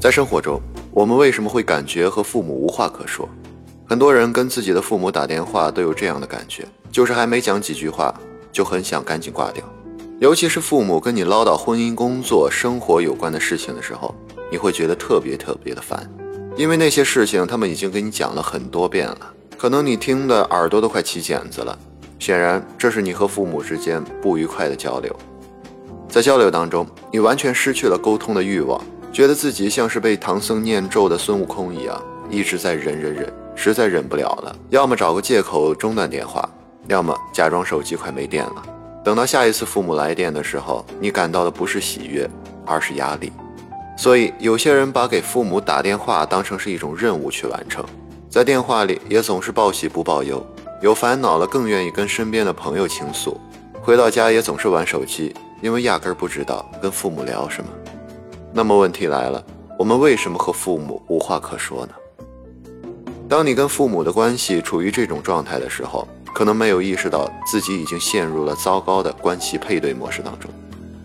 在生活中，我们为什么会感觉和父母无话可说？很多人跟自己的父母打电话都有这样的感觉，就是还没讲几句话，就很想赶紧挂掉。尤其是父母跟你唠叨婚姻、工作、生活有关的事情的时候，你会觉得特别特别的烦，因为那些事情他们已经跟你讲了很多遍了，可能你听的耳朵都快起茧子了。显然，这是你和父母之间不愉快的交流。在交流当中，你完全失去了沟通的欲望，觉得自己像是被唐僧念咒的孙悟空一样，一直在忍忍忍。实在忍不了了，要么找个借口中断电话，要么假装手机快没电了。等到下一次父母来电的时候，你感到的不是喜悦，而是压力。所以有些人把给父母打电话当成是一种任务去完成，在电话里也总是报喜不报忧，有烦恼了更愿意跟身边的朋友倾诉，回到家也总是玩手机，因为压根儿不知道跟父母聊什么。那么问题来了，我们为什么和父母无话可说呢？当你跟父母的关系处于这种状态的时候，可能没有意识到自己已经陷入了糟糕的关系配对模式当中。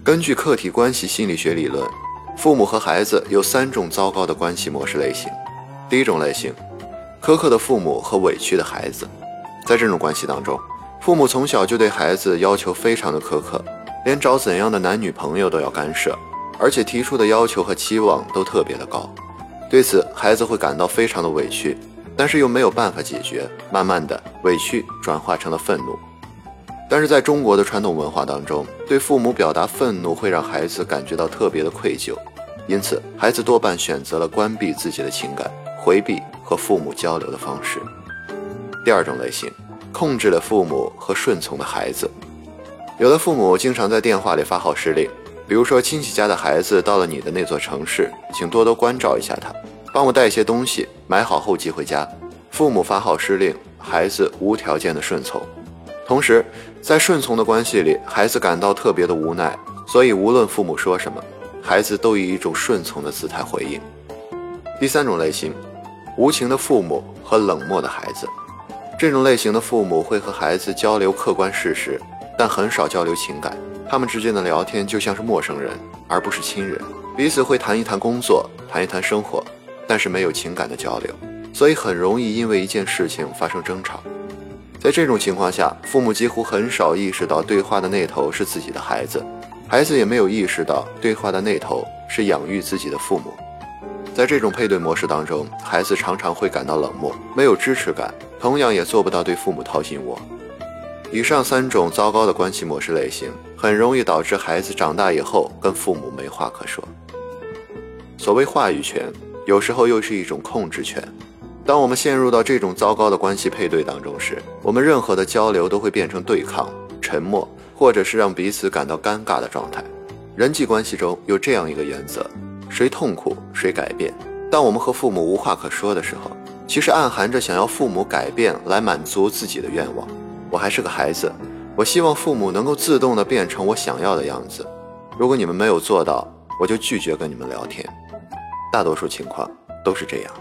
根据客体关系心理学理论，父母和孩子有三种糟糕的关系模式类型。第一种类型，苛刻的父母和委屈的孩子。在这种关系当中，父母从小就对孩子要求非常的苛刻，连找怎样的男女朋友都要干涉，而且提出的要求和期望都特别的高。对此，孩子会感到非常的委屈。但是又没有办法解决，慢慢的委屈转化成了愤怒。但是在中国的传统文化当中，对父母表达愤怒会让孩子感觉到特别的愧疚，因此孩子多半选择了关闭自己的情感，回避和父母交流的方式。第二种类型，控制了父母和顺从的孩子。有的父母经常在电话里发号施令，比如说亲戚家的孩子到了你的那座城市，请多多关照一下他。帮我带一些东西，买好后寄回家。父母发号施令，孩子无条件的顺从。同时，在顺从的关系里，孩子感到特别的无奈，所以无论父母说什么，孩子都以一种顺从的姿态回应。第三种类型，无情的父母和冷漠的孩子。这种类型的父母会和孩子交流客观事实，但很少交流情感。他们之间的聊天就像是陌生人，而不是亲人。彼此会谈一谈工作，谈一谈生活。但是没有情感的交流，所以很容易因为一件事情发生争吵。在这种情况下，父母几乎很少意识到对话的那头是自己的孩子，孩子也没有意识到对话的那头是养育自己的父母。在这种配对模式当中，孩子常常会感到冷漠，没有支持感，同样也做不到对父母掏心窝。以上三种糟糕的关系模式类型，很容易导致孩子长大以后跟父母没话可说。所谓话语权。有时候又是一种控制权。当我们陷入到这种糟糕的关系配对当中时，我们任何的交流都会变成对抗、沉默，或者是让彼此感到尴尬的状态。人际关系中有这样一个原则：谁痛苦谁改变。当我们和父母无话可说的时候，其实暗含着想要父母改变来满足自己的愿望。我还是个孩子，我希望父母能够自动的变成我想要的样子。如果你们没有做到，我就拒绝跟你们聊天。大多数情况都是这样。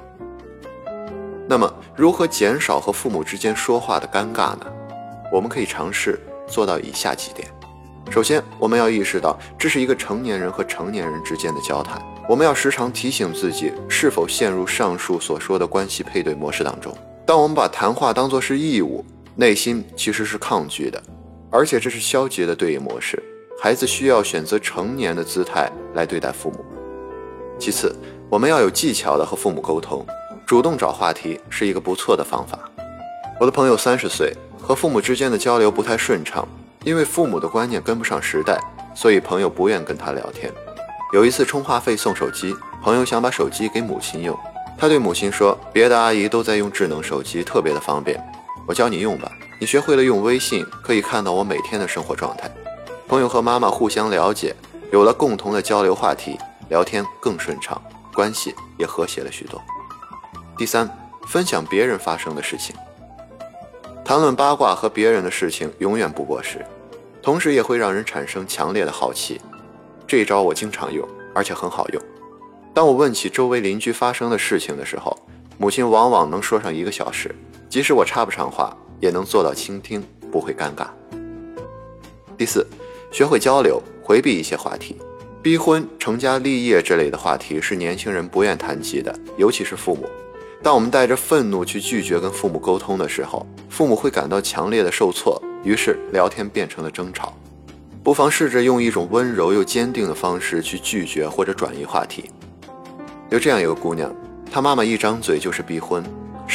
那么，如何减少和父母之间说话的尴尬呢？我们可以尝试做到以下几点。首先，我们要意识到这是一个成年人和成年人之间的交谈，我们要时常提醒自己是否陷入上述所说的关系配对模式当中。当我们把谈话当作是义务，内心其实是抗拒的，而且这是消极的对应模式。孩子需要选择成年的姿态来对待父母。其次，我们要有技巧的和父母沟通，主动找话题是一个不错的方法。我的朋友三十岁，和父母之间的交流不太顺畅，因为父母的观念跟不上时代，所以朋友不愿跟他聊天。有一次充话费送手机，朋友想把手机给母亲用，他对母亲说：“别的阿姨都在用智能手机，特别的方便，我教你用吧。你学会了用微信，可以看到我每天的生活状态。”朋友和妈妈互相了解，有了共同的交流话题。聊天更顺畅，关系也和谐了许多。第三，分享别人发生的事情，谈论八卦和别人的事情永远不过时，同时也会让人产生强烈的好奇。这一招我经常用，而且很好用。当我问起周围邻居发生的事情的时候，母亲往往能说上一个小时，即使我插不上话，也能做到倾听，不会尴尬。第四，学会交流，回避一些话题。逼婚、成家立业这类的话题是年轻人不愿谈及的，尤其是父母。当我们带着愤怒去拒绝跟父母沟通的时候，父母会感到强烈的受挫，于是聊天变成了争吵。不妨试着用一种温柔又坚定的方式去拒绝或者转移话题。有这样一个姑娘，她妈妈一张嘴就是逼婚，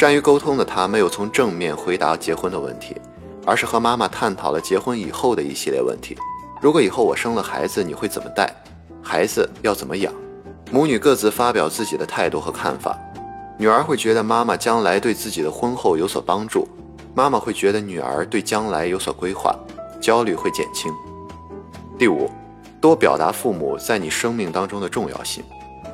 善于沟通的她没有从正面回答结婚的问题，而是和妈妈探讨了结婚以后的一系列问题。如果以后我生了孩子，你会怎么带？孩子要怎么养？母女各自发表自己的态度和看法。女儿会觉得妈妈将来对自己的婚后有所帮助，妈妈会觉得女儿对将来有所规划，焦虑会减轻。第五，多表达父母在你生命当中的重要性。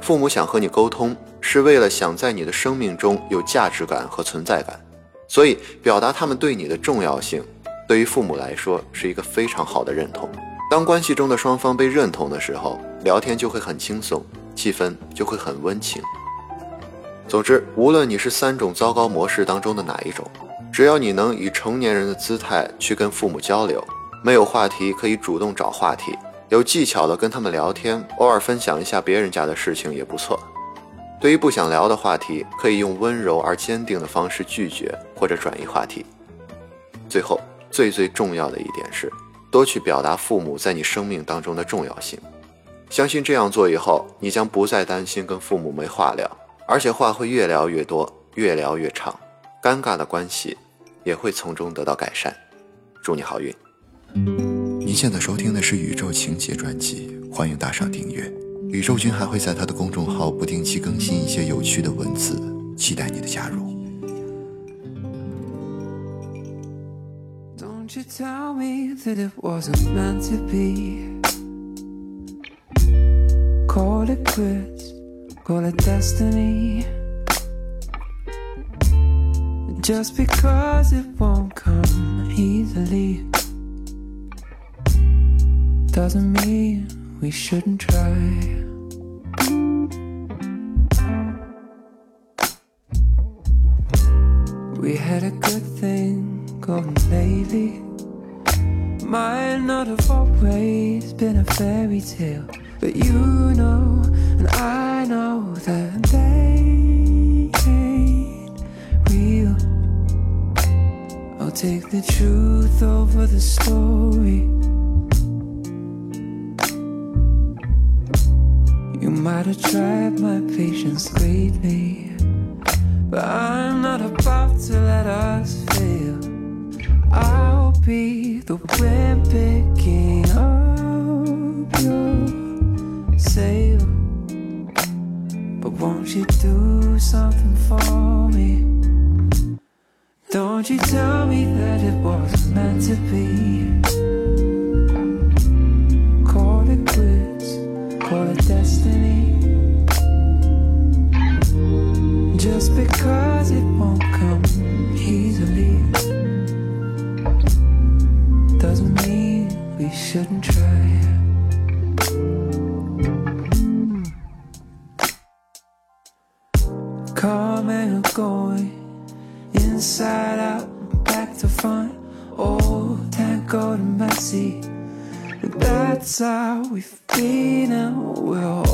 父母想和你沟通，是为了想在你的生命中有价值感和存在感，所以表达他们对你的重要性，对于父母来说是一个非常好的认同。当关系中的双方被认同的时候，聊天就会很轻松，气氛就会很温情。总之，无论你是三种糟糕模式当中的哪一种，只要你能以成年人的姿态去跟父母交流，没有话题可以主动找话题，有技巧的跟他们聊天，偶尔分享一下别人家的事情也不错。对于不想聊的话题，可以用温柔而坚定的方式拒绝或者转移话题。最后，最最重要的一点是，多去表达父母在你生命当中的重要性。相信这样做以后，你将不再担心跟父母没话聊。而且话会越聊越多，越聊越长，尴尬的关系也会从中得到改善。祝你好运。您现在收听的是《宇宙情节》专辑，欢迎打赏订阅。宇宙君还会在他的公众号不定期更新一些有趣的文字，期待你的加入。call it destiny. Just because it won't come easily doesn't mean we shouldn't try. We had a good thing going lately. Might not have always been a fairy tale, but you know, and I know that they ain't real. I'll take the truth over the story. Might have tried my patience greatly, but I'm not about to let us fail. I'll be the wind picking up your sail. But won't you do something for me? Don't you tell me that it wasn't meant to be. Going inside out, back to front, oh, old tango and messy. That's how we've been and we'll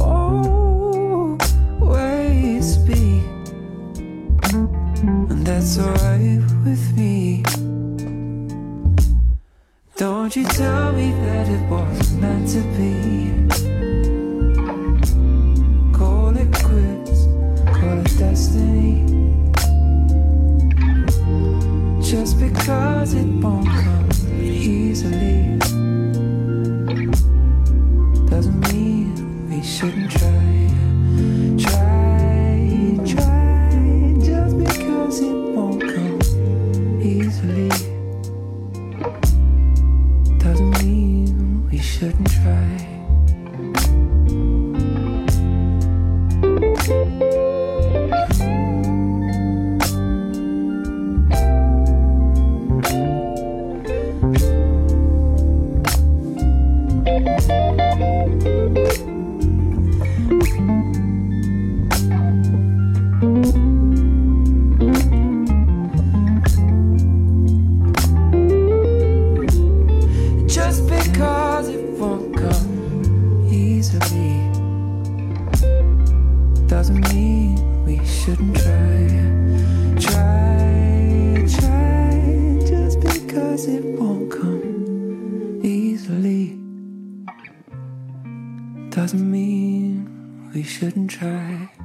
always be. And that's alright with me. Don't you tell me that it wasn't meant to be. Just because it won't come easily doesn't mean we shouldn't try. Try, try. Just because it won't come easily doesn't mean we shouldn't try. We shouldn't try.